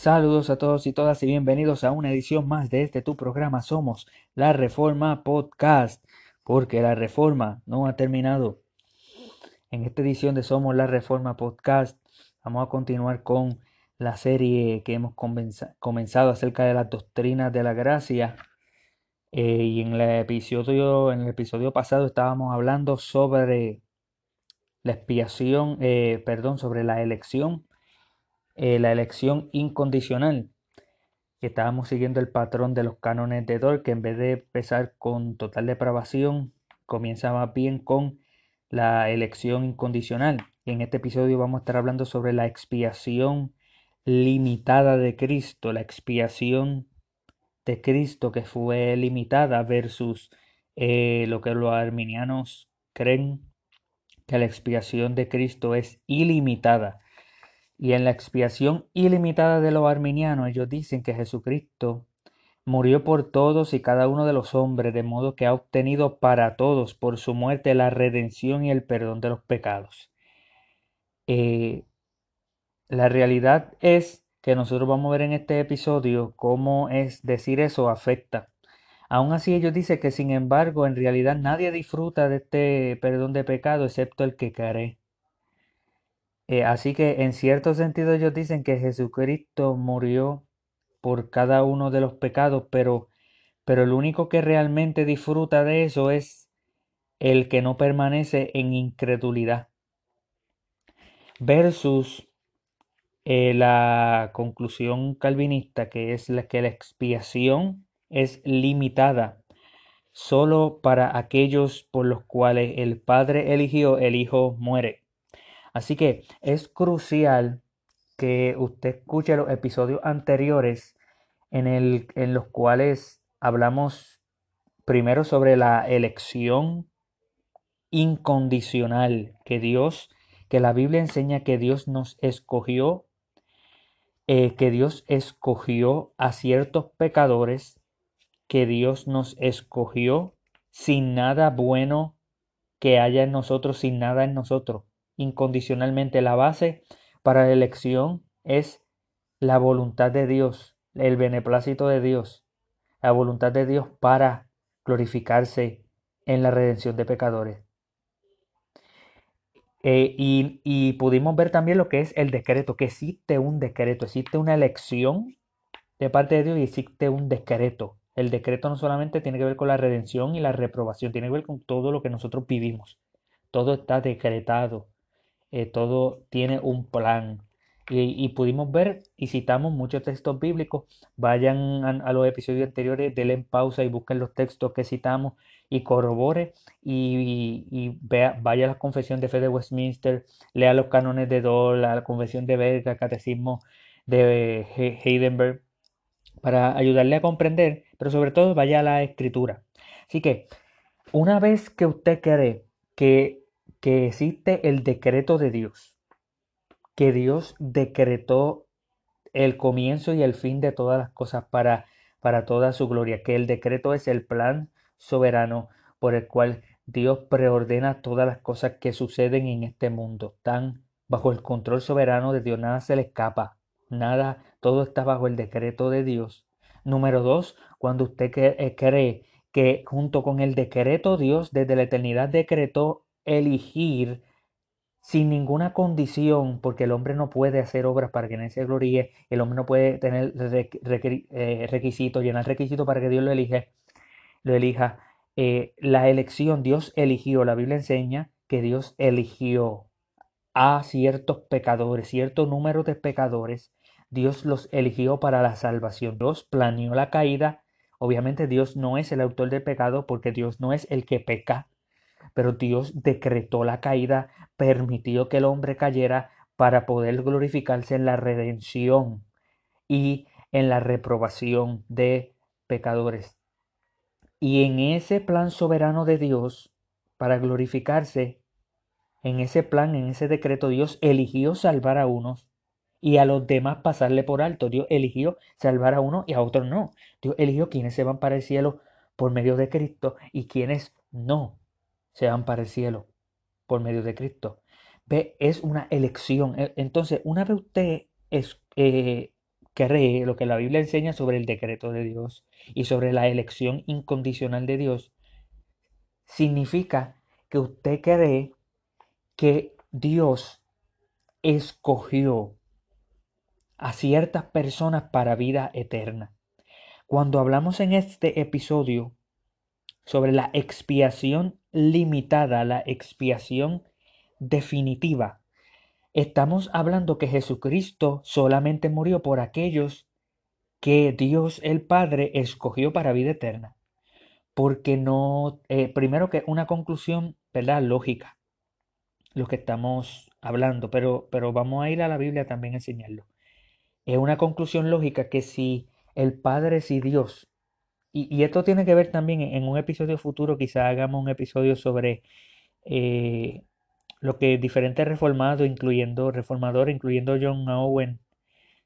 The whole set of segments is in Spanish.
Saludos a todos y todas y bienvenidos a una edición más de este tu programa. Somos la Reforma Podcast, porque la Reforma no ha terminado. En esta edición de Somos la Reforma Podcast vamos a continuar con la serie que hemos comenzado acerca de las doctrinas de la gracia. Eh, y en el episodio, en el episodio pasado estábamos hablando sobre la expiación, eh, perdón, sobre la elección eh, la elección incondicional. Estábamos siguiendo el patrón de los cánones de Dor, que en vez de empezar con total depravación, comienza más bien con la elección incondicional. Y en este episodio vamos a estar hablando sobre la expiación limitada de Cristo, la expiación de Cristo que fue limitada versus eh, lo que los arminianos creen que la expiación de Cristo es ilimitada. Y en la expiación ilimitada de los arminianos, ellos dicen que Jesucristo murió por todos y cada uno de los hombres, de modo que ha obtenido para todos por su muerte la redención y el perdón de los pecados. Eh, la realidad es que nosotros vamos a ver en este episodio cómo es decir eso afecta. Aún así ellos dicen que sin embargo en realidad nadie disfruta de este perdón de pecado excepto el que cree. Eh, así que en cierto sentido ellos dicen que Jesucristo murió por cada uno de los pecados, pero, pero el único que realmente disfruta de eso es el que no permanece en incredulidad. Versus eh, la conclusión calvinista, que es la que la expiación es limitada solo para aquellos por los cuales el Padre eligió, el Hijo muere. Así que es crucial que usted escuche los episodios anteriores en, el, en los cuales hablamos primero sobre la elección incondicional que Dios, que la Biblia enseña que Dios nos escogió, eh, que Dios escogió a ciertos pecadores, que Dios nos escogió sin nada bueno que haya en nosotros, sin nada en nosotros incondicionalmente. La base para la elección es la voluntad de Dios, el beneplácito de Dios, la voluntad de Dios para glorificarse en la redención de pecadores. Eh, y, y, pudimos ver también lo que es el decreto, que existe un decreto, existe una elección de parte de Dios y existe un decreto. El decreto no solamente tiene que ver con la redención y la reprobación, tiene que ver con todo lo que nosotros vivimos. Todo está decretado. Eh, todo tiene un plan. Y, pudimos ver y citamos muchos textos bíblicos. Vayan a, los episodios anteriores, denle pausa y busquen los textos que citamos y corrobore y, vea, vaya a la confesión de fe de Westminster, lea los cánones de Dole, la confesión de Berga, el catecismo de Heidenberg, para ayudarle a comprender, pero sobre todo vaya a la escritura. Así que, una vez que usted cree que que existe el decreto de Dios, que Dios decretó el comienzo y el fin de todas las cosas para, para toda su gloria, que el decreto es el plan soberano por el cual Dios preordena todas las cosas que suceden en este mundo. Están bajo el control soberano de Dios, nada se le escapa, nada, todo está bajo el decreto de Dios. Número dos, cuando usted eh, cree que junto con el decreto Dios desde la eternidad decretó elegir sin ninguna condición, porque el hombre no puede hacer obras para que nadie se gloríe, el hombre no puede tener eh, requisitos, llenar requisitos para que Dios lo elija. Lo elija. Eh, la elección, Dios eligió, la Biblia enseña que Dios eligió a ciertos pecadores, cierto número de pecadores, Dios los eligió para la salvación. Dios planeó la caída. Obviamente Dios no es el autor del pecado porque Dios no es el que peca pero Dios decretó la caída, permitió que el hombre cayera para poder glorificarse en la redención y en la reprobación de pecadores. Y en ese plan soberano de Dios, para glorificarse, en ese plan, en ese decreto, Dios eligió salvar a unos y a los demás pasarle por alto. Dios eligió salvar a uno y a otros no. Dios eligió quienes se van para el cielo por medio de Cristo y quienes no se van para el cielo por medio de Cristo. Ve, es una elección. E, entonces, una vez usted es, eh, cree, lo que la Biblia enseña sobre el decreto de Dios y sobre la elección incondicional de Dios, significa que usted cree que Dios escogió a ciertas personas para vida eterna. Cuando hablamos en este episodio sobre la expiación limitada, la expiación definitiva, estamos hablando que Jesucristo solamente murió por aquellos que Dios el Padre escogió para vida eterna. Porque no, eh, primero que una conclusión, ¿verdad? Lógica, lo que estamos hablando, pero, pero vamos a ir a la Biblia también a enseñarlo. Es una conclusión lógica que si el Padre, si Dios, y, esto tiene que ver también en un episodio futuro, quizá hagamos un episodio sobre eh, lo que diferentes reformados, incluyendo reformadores, incluyendo John Owen,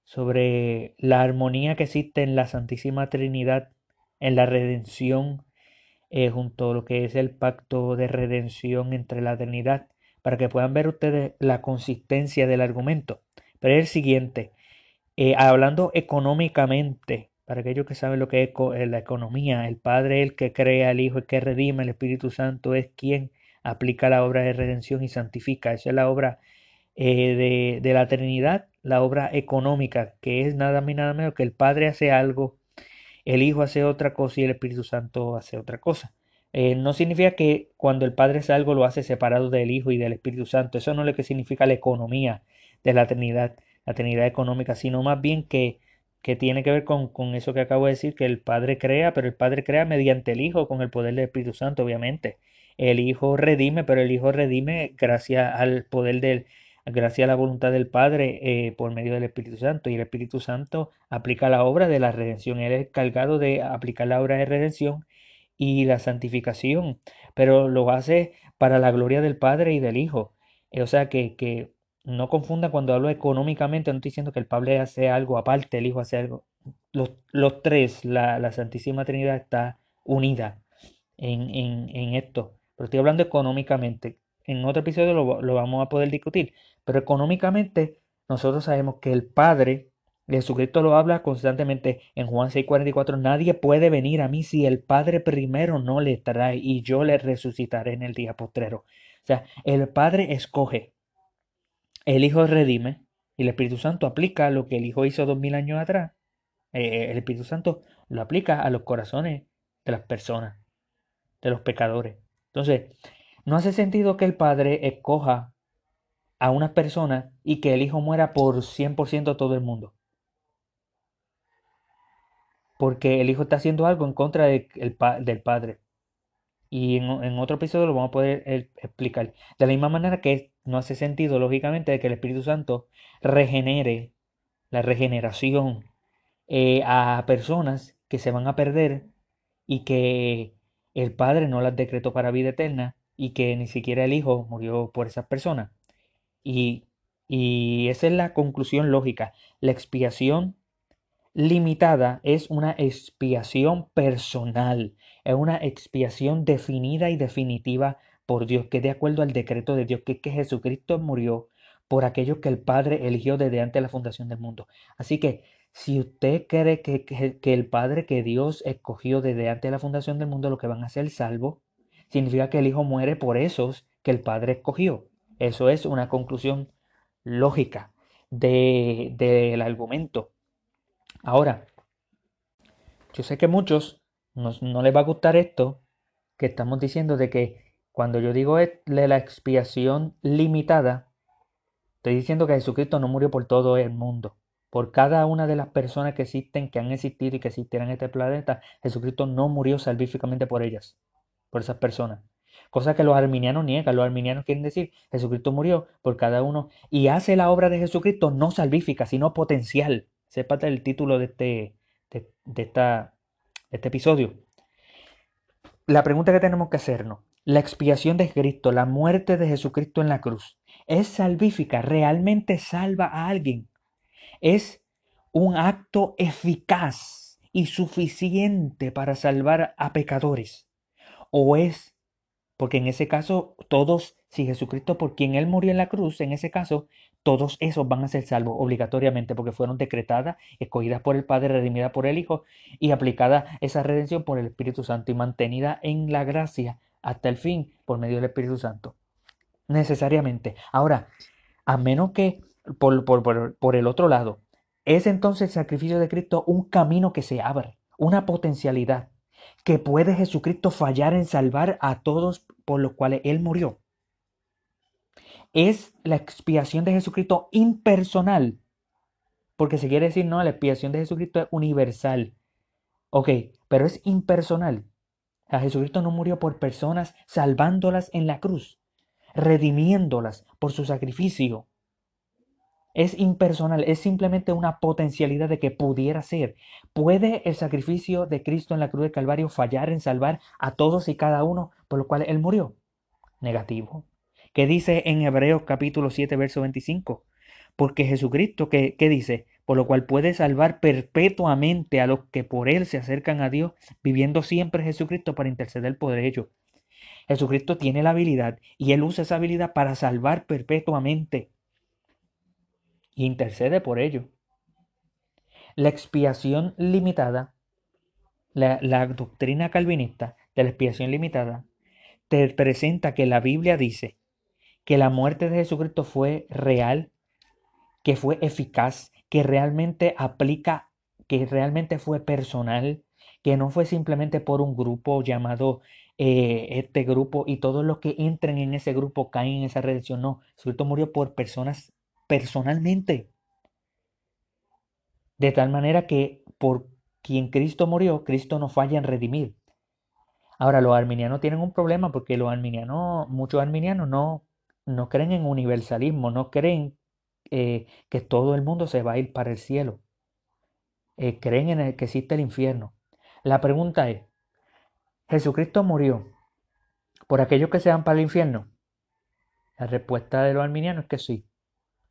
sobre la armonía que existe en la Santísima Trinidad, en la redención, eh, junto a lo que es el pacto de redención entre la Trinidad, para que puedan ver ustedes la consistencia del argumento. Pero es el siguiente, eh, hablando económicamente, para aquellos que saben lo que es eh, la economía, el Padre es el que crea, el Hijo el que redime, el Espíritu Santo es quien aplica la obra de redención y santifica. Esa es la obra de, de, la Trinidad, la obra económica, que es nada más nada menos que el Padre hace algo el Hijo hace otra cosa y el Espíritu Santo hace otra cosa. Eh, no significa que cuando el Padre hace algo lo hace separado del Hijo y del Espíritu Santo. Eso no es lo que significa la economía de la Trinidad, la Trinidad económica, sino más bien que, que tiene que ver con, con, eso que acabo de decir, que el Padre crea, pero el Padre crea mediante el Hijo, con el poder del Espíritu Santo, obviamente. El Hijo redime, pero el Hijo redime gracias al poder del, gracias a la voluntad del Padre eh, por medio del Espíritu Santo. Y el Espíritu Santo aplica la obra de la redención. Él es cargado de aplicar la obra de redención y la santificación, pero lo hace para la gloria del Padre y del Hijo. Eh, o sea que, que no confunda cuando hablo económicamente, no estoy diciendo que el Padre hace algo aparte, el Hijo hace algo. Los, tres, la, Santísima Trinidad está unida en, en, en esto. Pero estoy hablando económicamente en otro episodio lo, vamos a poder discutir. Pero económicamente nosotros sabemos que el Padre, Jesucristo lo habla constantemente en Juan 6:44, nadie puede venir a mí si el Padre primero no le trae y yo le resucitaré en el día postrero. O sea, el Padre escoge, el Hijo redime y el Espíritu Santo aplica lo que el Hijo hizo dos mil años atrás. Eh, el Espíritu Santo lo aplica a los corazones de las personas, de los pecadores. Entonces, no hace sentido que el padre escoja a una persona y que el hijo muera por 100% todo el mundo. Porque el hijo está haciendo algo en contra del padre. Y en, otro episodio lo vamos a poder eh, explicar. De la misma manera que no hace sentido, lógicamente, de que el Espíritu Santo regenere la regeneración eh, a personas que se van a perder y que el Padre no las decretó para vida eterna y que ni siquiera el Hijo murió por esas personas. Y, y esa es la conclusión lógica. La expiación limitada es una expiación personal, es una expiación definida y definitiva por Dios, que de acuerdo al decreto de Dios, que, que Jesucristo murió por aquellos que el Padre eligió desde antes de la fundación del mundo. Así que si usted cree que, el Padre que Dios escogió desde antes de la fundación del mundo, lo que van a ser salvos, significa que el Hijo muere por esos que el Padre escogió. Eso es una conclusión lógica del de, argumento. Ahora, yo sé que muchos no, no, les va a gustar esto que estamos diciendo de que cuando yo digo de la expiación limitada, estoy diciendo que Jesucristo no murió por todo el mundo. Por cada una de las personas que existen, que han existido y que existieran en este planeta, Jesucristo no murió salvíficamente por ellas por esas personas. Cosa que los arminianos niegan. Los arminianos quieren decir, Jesucristo murió por cada uno y hace la obra de Jesucristo no salvífica, sino potencial. Sepa el título de este, de, esta, de este episodio. La pregunta que tenemos que hacernos, la expiación de Cristo, la muerte de Jesucristo en la cruz, ¿es salvífica? ¿Realmente salva a alguien? ¿Es un acto eficaz y suficiente para salvar a pecadores? o es, porque en ese caso todos, si Jesucristo por quien Él murió en la cruz, en ese caso, todos esos van a ser salvos obligatoriamente porque fueron decretadas, escogidas por el Padre, redimidas por el Hijo y aplicada esa redención por el Espíritu Santo y mantenida en la gracia hasta el fin por medio del Espíritu Santo. Necesariamente. Ahora, a menos que por, por, por el otro lado, es entonces el sacrificio de Cristo un camino que se abre, una potencialidad que puede Jesucristo fallar en salvar a todos por los cuales Él murió. Es la expiación de Jesucristo impersonal. Porque se quiere decir, no, la expiación de Jesucristo es universal. Ok, pero es impersonal. A Jesucristo no murió por personas salvándolas en la cruz, redimiéndolas por su sacrificio. Es impersonal, es simplemente una potencialidad de que pudiera ser. ¿Puede el sacrificio de Cristo en la cruz de Calvario fallar en salvar a todos y cada uno por lo cual Él murió? Negativo. ¿Qué dice en Hebreos capítulo 7, verso 25? Porque Jesucristo, ¿qué, ¿qué dice? Por lo cual puede salvar perpetuamente a los que por Él se acercan a Dios, viviendo siempre Jesucristo para interceder por ellos. Jesucristo tiene la habilidad y Él usa esa habilidad para salvar perpetuamente intercede por ello. La expiación limitada, la doctrina calvinista de la expiación limitada, te presenta que la Biblia dice que la muerte de Jesucristo fue real, que fue eficaz, que realmente aplica, que realmente fue personal, que no fue simplemente por un grupo llamado eh, este grupo y todos los que entren en ese grupo caen en esa redención. No, Jesucristo murió por personas personalmente. De tal manera que por quien Cristo murió, Cristo no falla en redimir. Ahora, los arminianos tienen un problema porque los arminianos, muchos arminianos no, no creen en universalismo, no creen eh, que todo el mundo se va a ir para el cielo. Eh, creen en el que existe el infierno. La pregunta es, ¿Jesucristo murió por aquellos que se van para el infierno? La respuesta de los arminianos es que sí.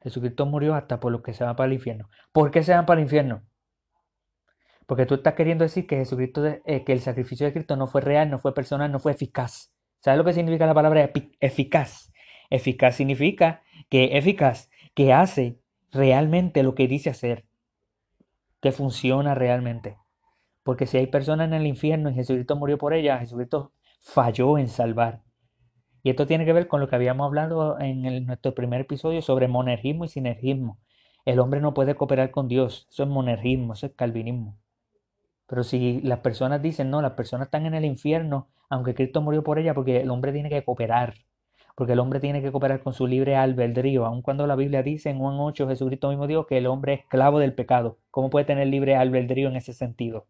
Jesucristo murió hasta por los que se van para el infierno. ¿Por qué se van para el infierno? Porque tú estás queriendo decir que Jesucristo, eh, que el sacrificio de Cristo no fue real, no fue personal, no fue eficaz. ¿Sabes lo que significa la palabra eficaz? Eficaz significa que eficaz, que hace realmente lo que dice hacer, que funciona realmente. Porque si hay personas en el infierno y Jesucristo murió por ellas, Jesucristo falló en salvar. Y esto tiene que ver con lo que habíamos hablado en nuestro primer episodio sobre monergismo y sinergismo. El hombre no puede cooperar con Dios. Eso es monergismo, eso es calvinismo. Pero si las personas dicen, no, las personas están en el infierno, aunque Cristo murió por ella, porque el hombre tiene que cooperar. Porque el hombre tiene que cooperar con su libre albedrío. Aun cuando la Biblia dice en Juan 8, Jesucristo mismo dijo que el hombre es esclavo del pecado. ¿Cómo puede tener libre albedrío en ese sentido?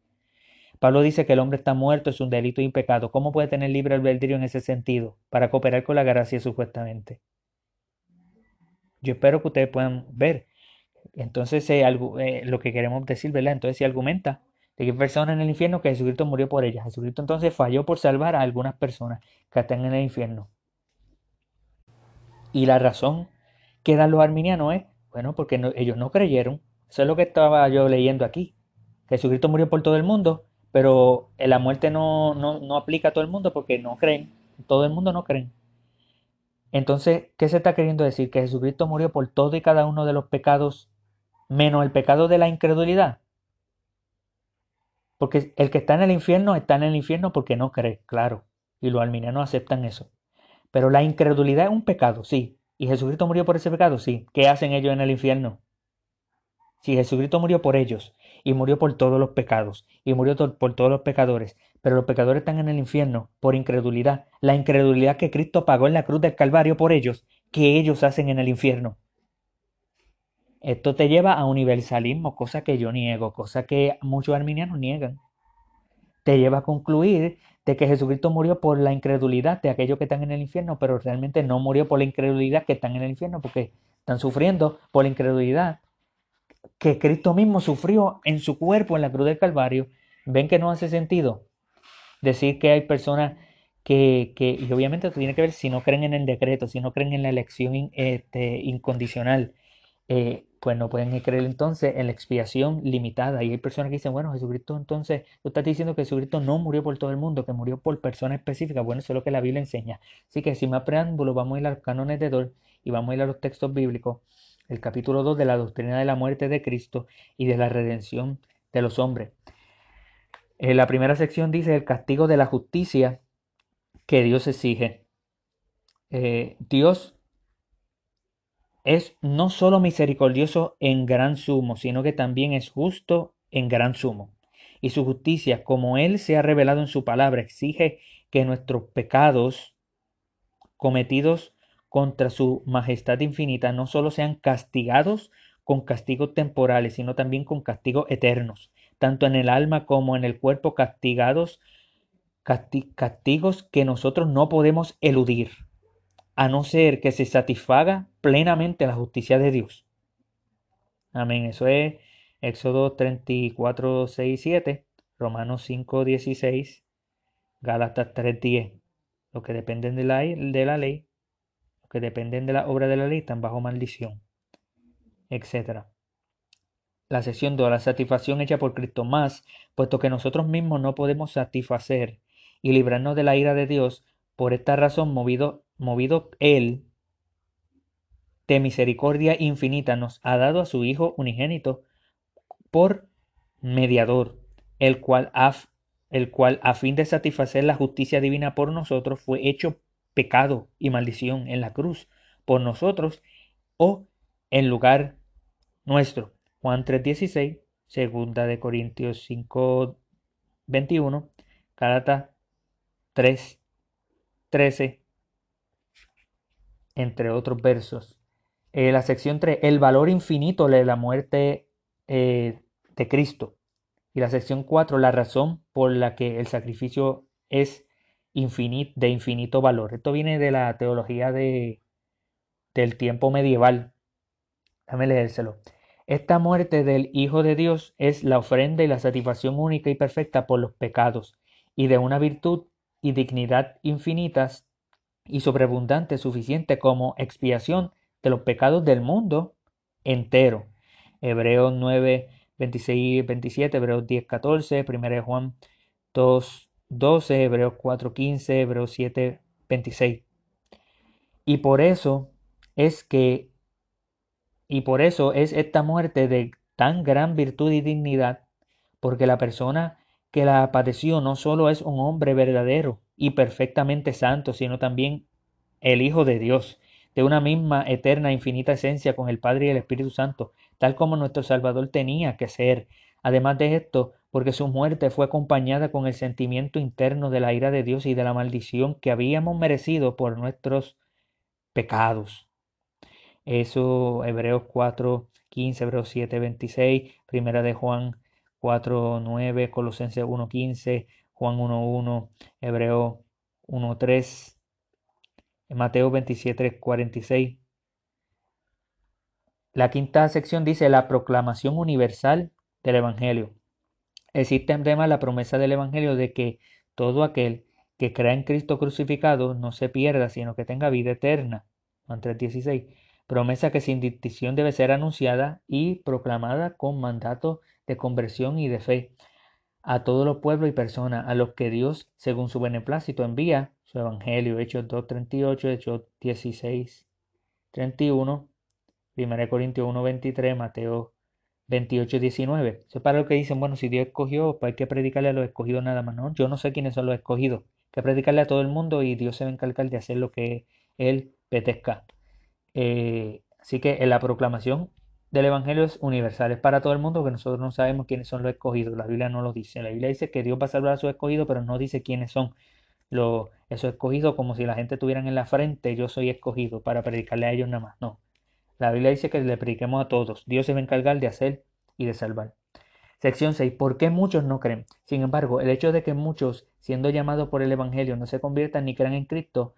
Pablo dice que el hombre está muerto, es un delito y pecado. ¿Cómo puede tener libre albedrío en ese sentido? Para cooperar con la gracia supuestamente. Yo espero que ustedes puedan ver. Entonces, eh, eh, lo que queremos decir, ¿verdad? Entonces, si argumenta de que hay personas en el infierno que Jesucristo murió por ellas. Jesucristo entonces falló por salvar a algunas personas que están en el infierno. Y la razón que dan los arminianos es, bueno, porque ellos no creyeron. Eso es lo que estaba yo leyendo aquí. Jesucristo murió por todo el mundo pero la muerte no, no, aplica a todo el mundo porque no creen, todo el mundo no creen. Entonces, ¿qué se está queriendo decir? Que Jesucristo murió por todo y cada uno de los pecados, menos el pecado de la incredulidad. Porque el que está en el infierno está en el infierno porque no cree, claro. Y los arminianos aceptan eso. Pero la incredulidad es un pecado, sí. ¿Y Jesucristo murió por ese pecado? Sí. ¿Qué hacen ellos en el infierno? Si Jesucristo murió por ellos y murió por todos los pecados y murió por todos los pecadores, pero los pecadores están en el infierno por incredulidad, la incredulidad que Cristo pagó en la cruz del Calvario por ellos, que ellos hacen en el infierno. Esto te lleva a universalismo, cosa que yo niego, cosa que muchos arminianos niegan. Te lleva a concluir de que Jesucristo murió por la incredulidad de aquellos que están en el infierno, pero realmente no murió por la incredulidad que están en el infierno, porque están sufriendo por la incredulidad que Cristo mismo sufrió en su cuerpo en la cruz del Calvario, ven que no hace sentido decir que hay personas que, que y obviamente esto tiene que ver si no creen en el decreto, si no creen en la elección este, incondicional, eh, pues no pueden creer entonces en la expiación limitada. Y hay personas que dicen, bueno, Jesucristo entonces, tú estás diciendo que Jesucristo no murió por todo el mundo, que murió por personas específicas. Bueno, eso es lo que la Biblia enseña. Así que sin más preámbulo, vamos a ir a los cánones de Dor y vamos a ir a los textos bíblicos el capítulo 2 de la doctrina de la muerte de Cristo y de la redención de los hombres. En la primera sección dice el castigo de la justicia que Dios exige. Eh, Dios es no solo misericordioso en gran sumo, sino que también es justo en gran sumo. Y su justicia, como Él se ha revelado en su palabra, exige que nuestros pecados cometidos contra su majestad infinita no solo sean castigados con castigos temporales, sino también con castigos eternos, tanto en el alma como en el cuerpo castigados, castigos que nosotros no podemos eludir a no ser que se satisfaga plenamente la justicia de Dios. Amén. Eso es Éxodo 34, 6, 7, Romanos 5, 16, Gálatas 3, 10. Los que dependen de la, de la ley, los que dependen de la obra de la ley están bajo maldición, etc. La sección 2, la satisfacción hecha por Cristo más, puesto que nosotros mismos no podemos satisfacer y librarnos de la ira de Dios, por esta razón, movido, movido Él de misericordia infinita, nos ha dado a su Hijo unigénito por mediador, el cual, a, el cual a fin de satisfacer la justicia divina por nosotros fue hecho pecado y maldición en la cruz por nosotros o en lugar nuestro. Juan 3:16, segunda de Corintios 5:21, Gálatas 3 13, entre otros versos. Eh, la sección 3, el valor infinito de la muerte eh, de Cristo. Y la sección 4, la razón por la que el sacrificio es de infinito valor. Esto viene de la teología de, del tiempo medieval. Déjame leérselo. Esta muerte del Hijo de Dios es la ofrenda y la satisfacción única y perfecta por los pecados y de una virtud y dignidad infinitas y sobreabundante suficiente como expiación de los pecados del mundo entero. Hebreos 9, 26 27, Hebreos 10, 14, 1 Juan 2, 12, Hebreos 4, 15, Hebreos 7, 26. Y por eso es que, y por eso es esta muerte de tan gran virtud y dignidad, porque la persona que la padeció no solo es un hombre verdadero y perfectamente santo, sino también el Hijo de Dios, de una misma eterna infinita esencia con el Padre y el Espíritu Santo, tal como nuestro Salvador tenía que ser. Además de esto, porque su muerte fue acompañada con el sentimiento interno de la ira de Dios y de la maldición que habíamos merecido por nuestros pecados. Eso, Hebreos 4, 15, Hebreos 7, 26, Primera de Juan 4.9, Colosenses 1.15, Juan 1.1, Hebreo 1.3, Mateo 27.46. La quinta sección dice la proclamación universal del Evangelio. Existe además la promesa del Evangelio de que todo aquel que crea en Cristo crucificado no se pierda, sino que tenga vida eterna. Juan 3.16. Promesa que sin distinción debe ser anunciada y proclamada con mandato de conversión y de fe a todos los pueblos y personas a los que Dios, según su beneplácito, envía su evangelio. Hechos 2.38, Hechos 16.31, 1 Corintios 1.23, Mateo 28.19. Eso es para lo que dicen, bueno, si Dios escogió, pues hay que predicarle a los escogidos nada más. No, yo no sé quiénes son los escogidos. Hay que predicarle a todo el mundo y Dios se va a encargar de hacer lo que Él petezca. Eh, así que en la proclamación del Evangelio es universal, es para todo el mundo, que nosotros no sabemos quiénes son los escogidos. La Biblia no lo dice. La Biblia dice que Dios va a salvar a sus escogidos, pero no dice quiénes son los, esos escogidos, como si la gente tuvieran en la frente, yo soy escogido para predicarle a ellos nada más. No. La Biblia dice que le prediquemos a todos. Dios se va a encargar de hacer y de salvar. Sección 6. ¿Por qué muchos no creen? Sin embargo, el hecho de que muchos, siendo llamados por el Evangelio, no se conviertan ni crean en Cristo,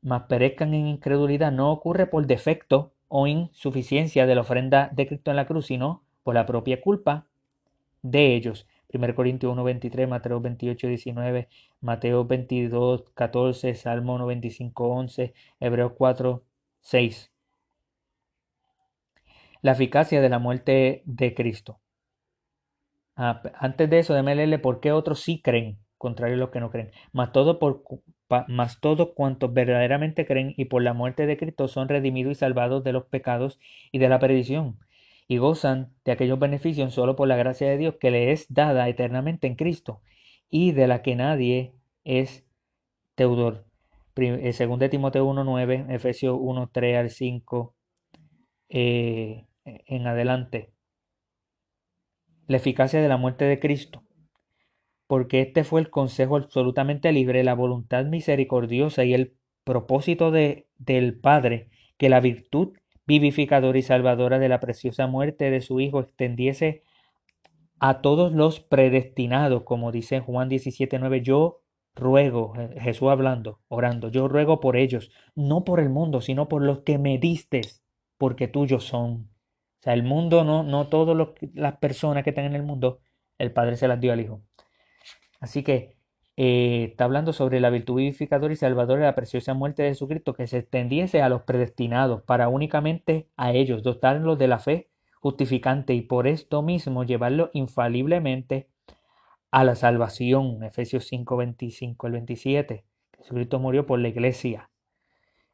mas perezcan en incredulidad, no ocurre por defecto o insuficiencia de la ofrenda de Cristo en la cruz, sino por la propia culpa de ellos. 1 Corintios 1, 23, Mateo 28, 19, Mateo 22, 14, Salmo 95, 11, Hebreos 4, 6. La eficacia de la muerte de Cristo. Ah, antes de eso, déjame leerle por qué otros sí creen, contrario a los que no creen. Mas todo por, mas todos cuantos verdaderamente creen y por la muerte de Cristo son redimidos y salvados de los pecados y de la perdición, y gozan de aquellos beneficios solo por la gracia de Dios que le es dada eternamente en Cristo, y de la que nadie es deudor. Eh, según de Timoteo 1.9, Efesios 1.3 al 5, eh, en adelante. La eficacia de la muerte de Cristo porque este fue el consejo absolutamente libre, la voluntad misericordiosa y el propósito de, del Padre, que la virtud vivificadora y salvadora de la preciosa muerte de su Hijo extendiese a todos los predestinados, como dice Juan 17:9, yo ruego, Jesús hablando, orando, yo ruego por ellos, no por el mundo, sino por los que me distes, porque tuyos son. O sea, el mundo no, no todas las personas que están en el mundo, el Padre se las dio al Hijo. Así que eh, está hablando sobre la virtud vivificadora y salvadora de la preciosa muerte de Jesucristo que se extendiese a los predestinados para únicamente a ellos, dotarlos de la fe justificante y por esto mismo llevarlos infaliblemente a la salvación. Efesios 5, 25 el 27. Jesucristo murió por la iglesia.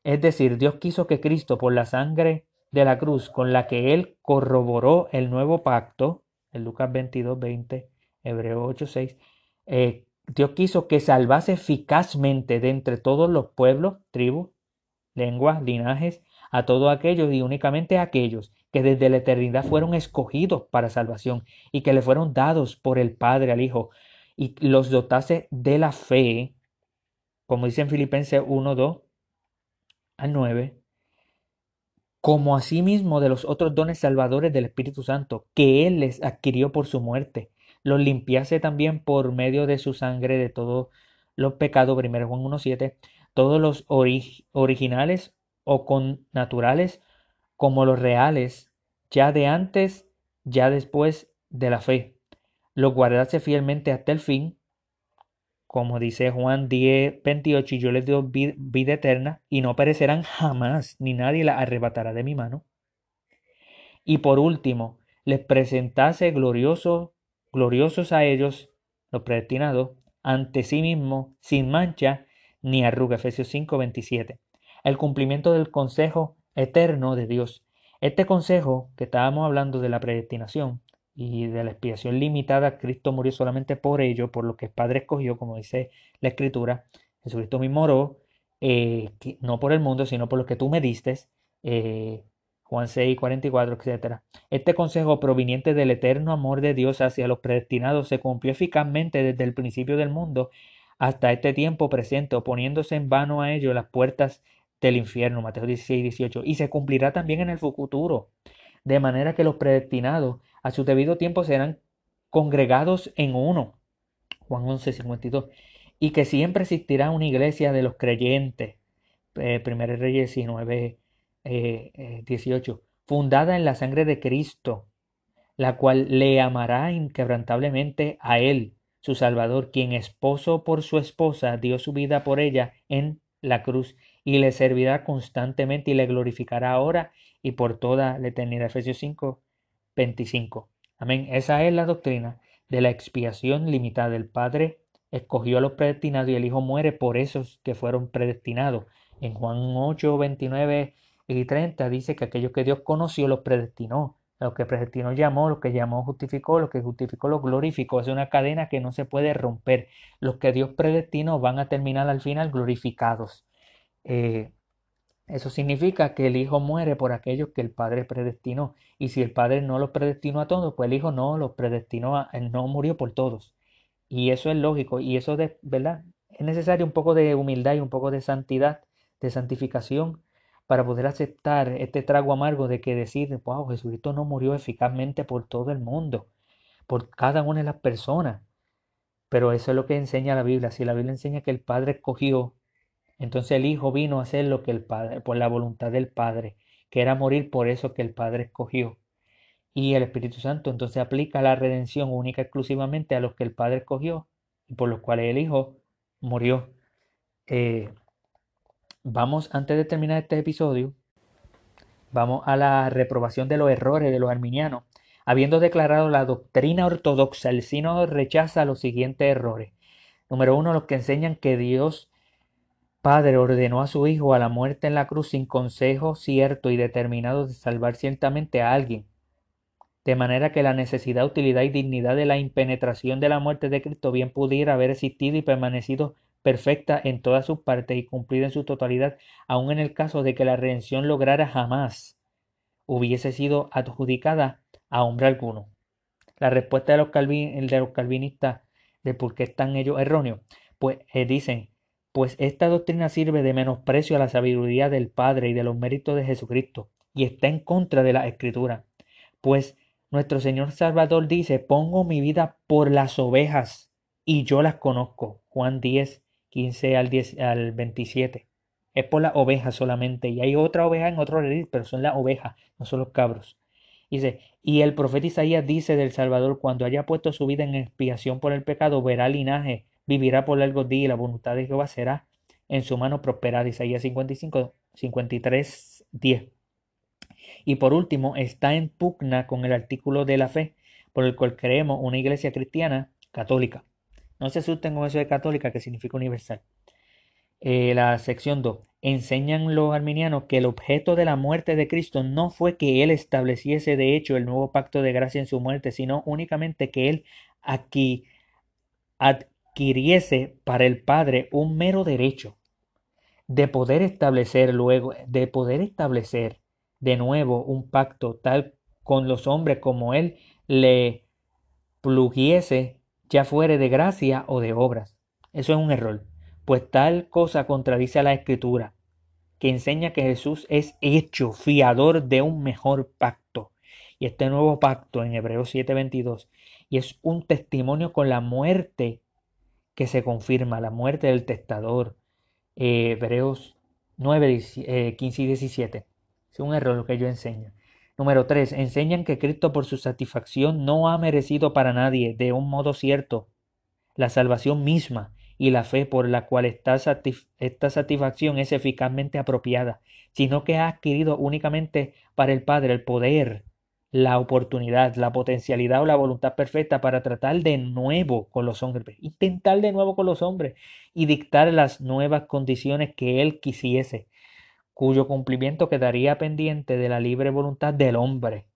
Es decir, Dios quiso que Cristo, por la sangre de la cruz con la que Él corroboró el nuevo pacto, en Lucas 22, 20, Hebreo 8, 6, eh, Dios quiso que salvase eficazmente de entre todos los pueblos, tribus, lenguas, linajes, a todos aquellos y únicamente a aquellos que desde la eternidad fueron escogidos para salvación y que le fueron dados por el Padre al Hijo y los dotase de la fe, como dice en Filipenses 1, 2 al 9, como asimismo de los otros dones salvadores del Espíritu Santo, que Él les adquirió por su muerte los limpiase también por medio de su sangre de todos los pecados, 1 Juan 1.7, todos los originales o con naturales como los reales, ya de antes, ya después de la fe. Los guardase fielmente hasta el fin, como dice Juan 10, 28, y yo les doy vida eterna, y no perecerán jamás, ni nadie la arrebatará de mi mano. Y por último, les presentase glorioso gloriosos a ellos, los predestinados, ante sí mismo, sin mancha ni arruga. Efesios 5, 27. El cumplimiento del consejo eterno de Dios. Este consejo que estábamos hablando de la predestinación y de la expiación limitada, Cristo murió solamente por ello, por lo que el Padre escogió, como dice la Escritura. Jesucristo mismo oró, eh, no por el mundo, sino por lo que tú me diste. Eh, Juan 6, 44, etc. Este consejo proveniente del eterno amor de Dios hacia los predestinados se cumplió eficazmente desde el principio del mundo hasta este tiempo presente, oponiéndose en vano a ello las puertas del infierno, Mateo 16, 18, y se cumplirá también en el futuro, de manera que los predestinados a su debido tiempo serán congregados en uno, Juan 11, 52, y que siempre existirá una iglesia de los creyentes, eh, 1 Reyes 19, 18, eh, fundada en la sangre de Cristo, la cual le amará inquebrantablemente a Él, su Salvador, quien esposo por su esposa dio su vida por ella en la cruz, y le servirá constantemente y le glorificará ahora y por toda la eternidad. Efesios 5, 25. Amén. Esa es la doctrina de la expiación limitada. El Padre escogió a los predestinados y el Hijo muere por esos que fueron predestinados. En Juan 8, 29 y 30 dice que aquellos que Dios conoció los predestinó. Los que predestinó llamó, los que llamó justificó, los que justificó los glorificó. Es una cadena que no se puede romper. Los que Dios predestinó van a terminar al final glorificados. Eh, eso significa que el Hijo muere por aquellos que el Padre predestinó. Y si el Padre no los predestinó a todos, pues el Hijo no los predestinó, a, no murió por todos. Y eso es lógico. Y eso, de, ¿verdad? Es necesario un poco de humildad y un poco de santidad, de santificación para poder aceptar este trago amargo de que decir, wow, Jesucristo no murió eficazmente por todo el mundo, por cada una de las personas. Pero eso es lo que enseña la Biblia. Si la Biblia enseña que el Padre escogió, entonces el Hijo vino a hacer lo que el Padre, por la voluntad del Padre, que era morir por eso que el Padre escogió. Y el Espíritu Santo entonces aplica la redención única exclusivamente a los que el Padre escogió y por los cuales el Hijo murió. Eh, Vamos, antes de terminar este episodio, vamos a la reprobación de los errores de los arminianos. Habiendo declarado la doctrina ortodoxa, el sínodo rechaza los siguientes errores. Número uno, los que enseñan que Dios Padre ordenó a su Hijo a la muerte en la cruz sin consejo cierto y determinado de salvar ciertamente a alguien, de manera que la necesidad, utilidad y dignidad de la impenetración de la muerte de Cristo bien pudiera haber existido y permanecido perfecta en todas sus partes y cumplida en su totalidad, aun en el caso de que la redención lograra jamás hubiese sido adjudicada a hombre alguno. La respuesta de los, de calvinistas de por qué están ellos erróneos, pues eh, dicen, pues esta doctrina sirve de menosprecio a la sabiduría del Padre y de los méritos de Jesucristo, y está en contra de la Escritura, pues nuestro Señor Salvador dice, pongo mi vida por las ovejas, y yo las conozco. Juan 10, 15 al, 10, al 27. Es por la oveja solamente. Y hay otra oveja en otro redil, pero son las ovejas, no son los cabros. Dice, y el profeta Isaías dice del Salvador, cuando haya puesto su vida en expiación por el pecado, verá linaje, vivirá por largos días y la voluntad de Jehová será en su mano prosperada. Isaías 55, 53, 10. Y por último, está en pugna con el artículo de la fe, por el cual creemos una iglesia cristiana católica. No se asusten con eso de católica, que significa universal. Eh, la sección 2. Enseñan los arminianos que el objeto de la muerte de Cristo no fue que Él estableciese de hecho el nuevo pacto de gracia en su muerte, sino únicamente que Él aquí adquiriese para el Padre un mero derecho de poder establecer luego, de poder establecer de nuevo un pacto tal con los hombres como Él le plugiese ya fuere de gracia o de obras. Eso es un error, pues tal cosa contradice a la escritura, que enseña que Jesús es hecho fiador de un mejor pacto. Y este nuevo pacto en Hebreos 7:22, y es un testimonio con la muerte que se confirma, la muerte del testador. Eh, Hebreos 9, 15 y 17. Es un error lo que yo enseño. Número 3. Enseñan que Cristo por su satisfacción no ha merecido para nadie, de un modo cierto, la salvación misma y la fe por la cual esta, esta satisfacción es eficazmente apropiada, sino que ha adquirido únicamente para el Padre el poder, la oportunidad, la potencialidad o la voluntad perfecta para tratar de nuevo con los hombres, intentar de nuevo con los hombres y dictar las nuevas condiciones que Él quisiese cuyo cumplimiento quedaría pendiente de la libre voluntad del hombre,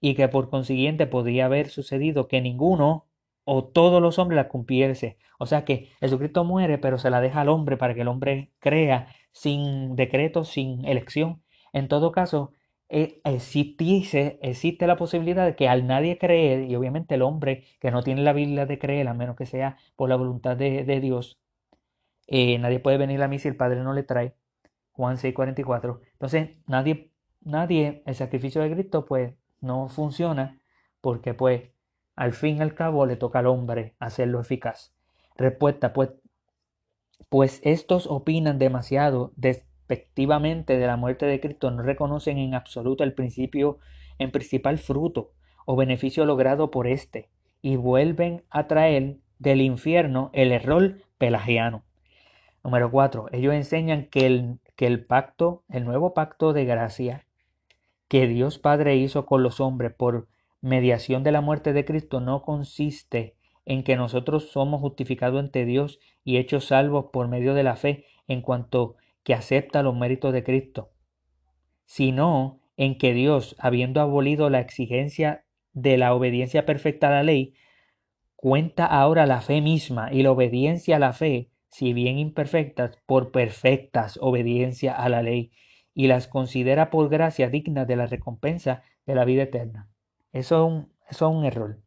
y que por consiguiente podría haber sucedido que ninguno o todos los hombres la cumpliese. O sea que Jesucristo muere, pero se la deja al hombre para que el hombre crea sin decreto, sin elección. En todo caso, eh, existe, existe la posibilidad de que al nadie creer, y obviamente el hombre que no tiene la Biblia de creer, a menos que sea por la voluntad de, Dios, eh, nadie puede venir a mí si el Padre no le trae. Juan 6:44. Entonces, nadie, nadie, el sacrificio de Cristo, pues, no funciona porque, pues, al fin y al cabo le toca al hombre hacerlo eficaz. Respuesta, pues, pues estos opinan demasiado despectivamente de la muerte de Cristo, no reconocen en absoluto el principio, en principal fruto o beneficio logrado por éste, y vuelven a traer del infierno el error pelagiano. Número 4. Ellos enseñan que el que el pacto, el nuevo pacto de gracia que Dios Padre hizo con los hombres por mediación de la muerte de Cristo no consiste en que nosotros somos justificados ante Dios y hechos salvos por medio de la fe en cuanto que acepta los méritos de Cristo, sino en que Dios, habiendo abolido la exigencia de la obediencia perfecta a la ley, cuenta ahora la fe misma y la obediencia a la fe si bien imperfectas, por perfectas obediencia a la ley, y las considera por gracia dignas de la recompensa de la vida eterna. Eso es un, es un error.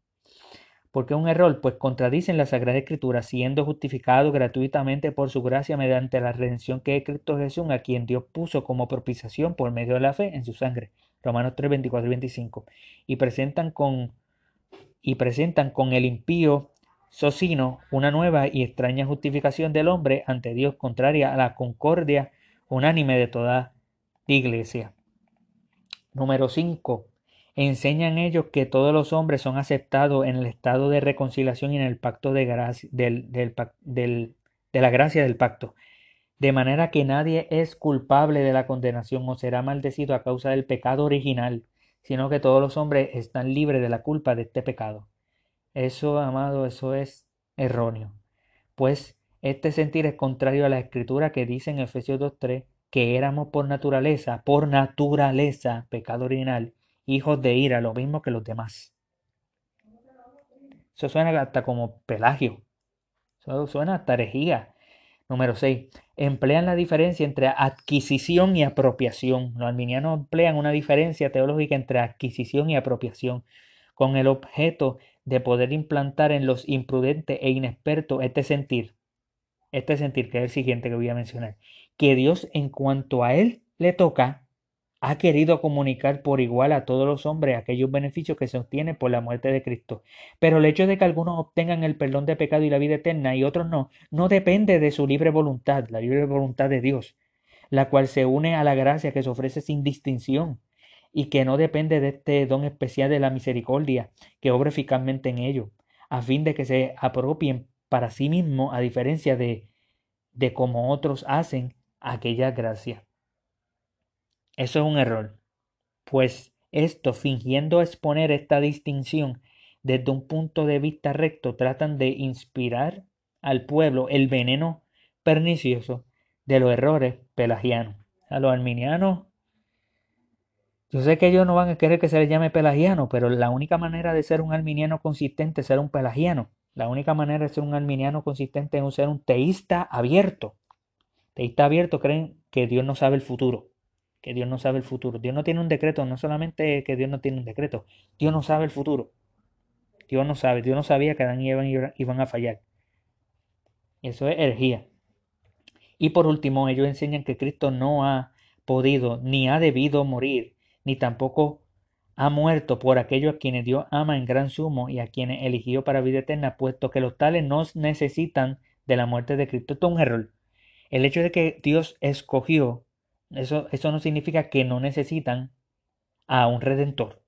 ¿Por qué un error? Pues contradicen la Sagrada Escritura, siendo justificado gratuitamente por su gracia mediante la redención que es Cristo Jesús, a quien Dios puso como propiciación por medio de la fe en su sangre. Romanos 3, 24 y 25. Y presentan con, y presentan con el impío Socino, una nueva y extraña justificación del hombre ante Dios contraria a la concordia unánime de toda iglesia. Número 5. Enseñan ellos que todos los hombres son aceptados en el estado de reconciliación y en el pacto de, gracia, de la gracia del pacto, de manera que nadie es culpable de la condenación o será maldecido a causa del pecado original, sino que todos los hombres están libres de la culpa de este pecado. Eso, amado, eso es erróneo. Pues Este sentir es contrario a la escritura que dice en Efesios 2.3 que éramos por naturaleza, por naturaleza, pecado original, hijos de ira, lo mismo que los demás. Eso suena hasta como pelagio. Eso suena hasta herejía. Número 6. Emplean la diferencia entre adquisición y apropiación. Los arminianos emplean una diferencia teológica entre adquisición y apropiación, con el objeto de poder implantar en los imprudentes e inexpertos este sentir. Este sentir, que es el siguiente que voy a mencionar. Que Dios, en cuanto a Él le toca, ha querido comunicar por igual a todos los hombres aquellos beneficios que se obtienen por la muerte de Cristo. Pero el hecho de que algunos obtengan el perdón de pecado y la vida eterna y otros no, no depende de su libre voluntad, la libre voluntad de Dios, la cual se une a la gracia que se ofrece sin distinción y que no depende de este don especial de la misericordia que obra eficazmente en ellos, a fin de que se apropien para sí mismos a diferencia de, de como otros hacen aquella gracia. Eso es un error, pues esto, fingiendo exponer esta distinción desde un punto de vista recto, tratan de inspirar al pueblo el veneno pernicioso de los errores pelagianos. A los arminianos, yo sé que ellos no van a querer que se les llame pelagiano, pero la única manera de ser un arminiano consistente es ser un pelagiano. La única manera de ser un arminiano consistente es ser un teísta abierto. Teísta abierto creen que Dios no sabe el futuro que Dios no sabe el futuro. Dios no tiene un decreto, no solamente que Dios no tiene un decreto, Dios no sabe el futuro. Dios no sabe, Dios no sabía que Adán y Eva iban a fallar. Eso es herejía. Y por último, ellos enseñan que Cristo no ha podido ni ha debido morir, ni tampoco ha muerto por aquellos a quienes Dios ama en gran sumo y a quienes eligió para vida eterna, puesto que los tales no necesitan de la muerte de Cristo. Esto es un error. El hecho de que Dios escogió eso, eso no significa que no necesitan a un redentor.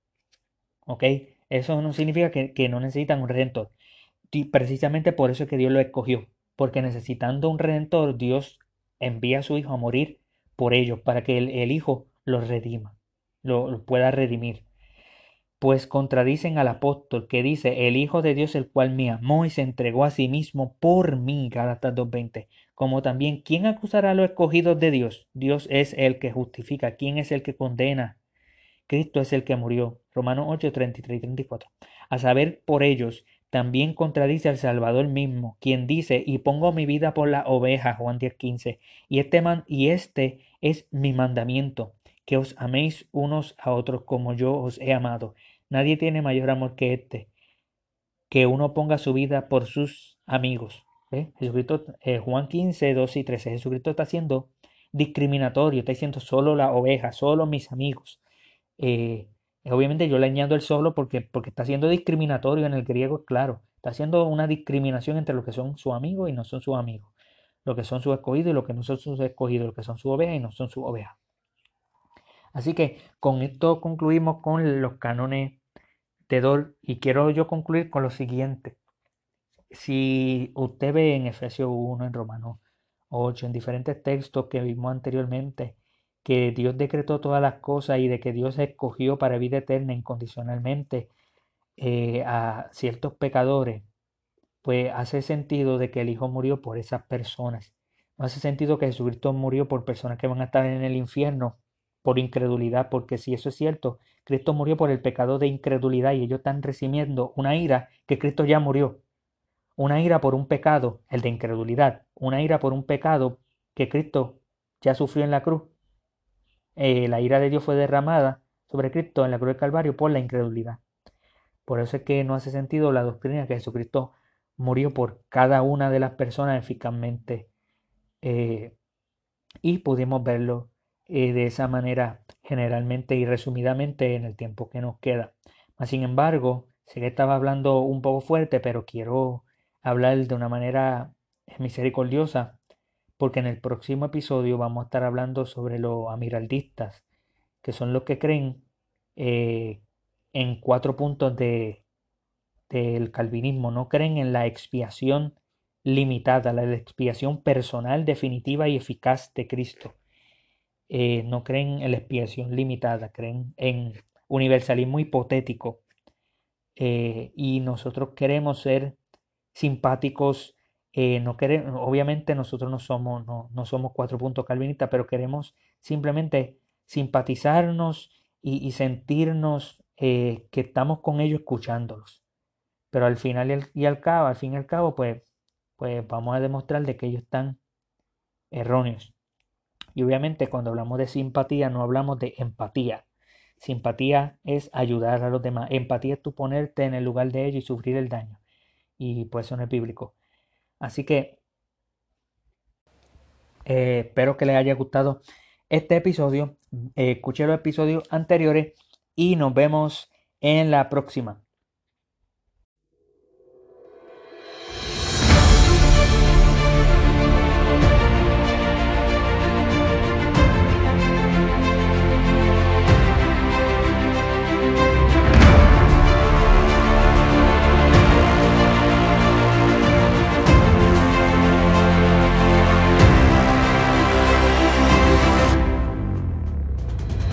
¿Ok? Eso no significa que, no necesitan un redentor. Y precisamente por eso es que Dios lo escogió. Porque necesitando un redentor, Dios envía a su Hijo a morir por ellos, para que el, Hijo los redima, lo, pueda redimir. Pues contradicen al apóstol que dice, el Hijo de Dios el cual me amó y se entregó a sí mismo por mí, Gálatas 2.20 como también ¿quién acusará a los escogidos de Dios? Dios es el que justifica. ¿Quién es el que condena? Cristo es el que murió. Romanos 8, 33 y 34. A saber, por ellos, también contradice al Salvador mismo, quien dice, y pongo mi vida por la oveja, Juan 10, 15. Y este, man, y este es mi mandamiento, que os améis unos a otros como yo os he amado. Nadie tiene mayor amor que este, que uno ponga su vida por sus amigos. Jesucristo, eh, Juan 15, 12 y 13. Jesucristo está siendo discriminatorio, está diciendo solo la oveja, solo mis amigos. Eh, obviamente yo le añado el solo porque, porque está siendo discriminatorio en el griego, claro. Está haciendo una discriminación entre los que son sus amigos y no son sus amigos. Lo que son sus escogidos y los que no son sus escogidos, los que son su oveja y no son su oveja. Así que con esto concluimos con los cánones de Dor y quiero yo concluir con lo siguiente si usted ve en Efesios 1, en Romanos 8, en diferentes textos que vimos anteriormente, que Dios decretó todas las cosas y de que Dios escogió para vida eterna incondicionalmente eh, a ciertos pecadores, pues hace sentido de que el Hijo murió por esas personas. No hace sentido que Jesucristo murió por personas que van a estar en el infierno por incredulidad, porque si eso es cierto, Cristo murió por el pecado de incredulidad y ellos están recibiendo una ira que Cristo ya murió una ira por un pecado, el de incredulidad, una ira por un pecado que Cristo ya sufrió en la cruz. Eh, la ira de Dios fue derramada sobre Cristo en la cruz del Calvario por la incredulidad. Por eso es que no hace sentido la doctrina que Jesucristo murió por cada una de las personas eficazmente. Eh, y pudimos verlo eh, de esa manera generalmente y resumidamente en el tiempo que nos queda. sin embargo, sé que estaba hablando un poco fuerte, pero quiero hablar de una manera misericordiosa, porque en el próximo episodio vamos a estar hablando sobre los amiraldistas, que son los que creen eh, en cuatro puntos de, del calvinismo, no creen en la expiación limitada, la expiación personal, definitiva y eficaz de Cristo. Eh, no creen en la expiación limitada, creen en universalismo hipotético. Eh, y nosotros queremos ser simpáticos eh, no queremos, obviamente nosotros no somos, no, no somos cuatro puntos calvinistas, pero queremos simplemente simpatizarnos y, sentirnos que estamos con ellos escuchándolos. Pero al final y al, cabo, al fin y al cabo, pues, pues vamos a demostrar de que ellos están erróneos. Y obviamente cuando hablamos de simpatía no hablamos de empatía. Simpatía es ayudar a los demás. Empatía es tú ponerte en el lugar de ellos y sufrir el daño. Y pues eso no es bíblico. Así que eh, espero que les haya gustado este episodio. Eh, escuché los episodios anteriores y nos vemos en la próxima.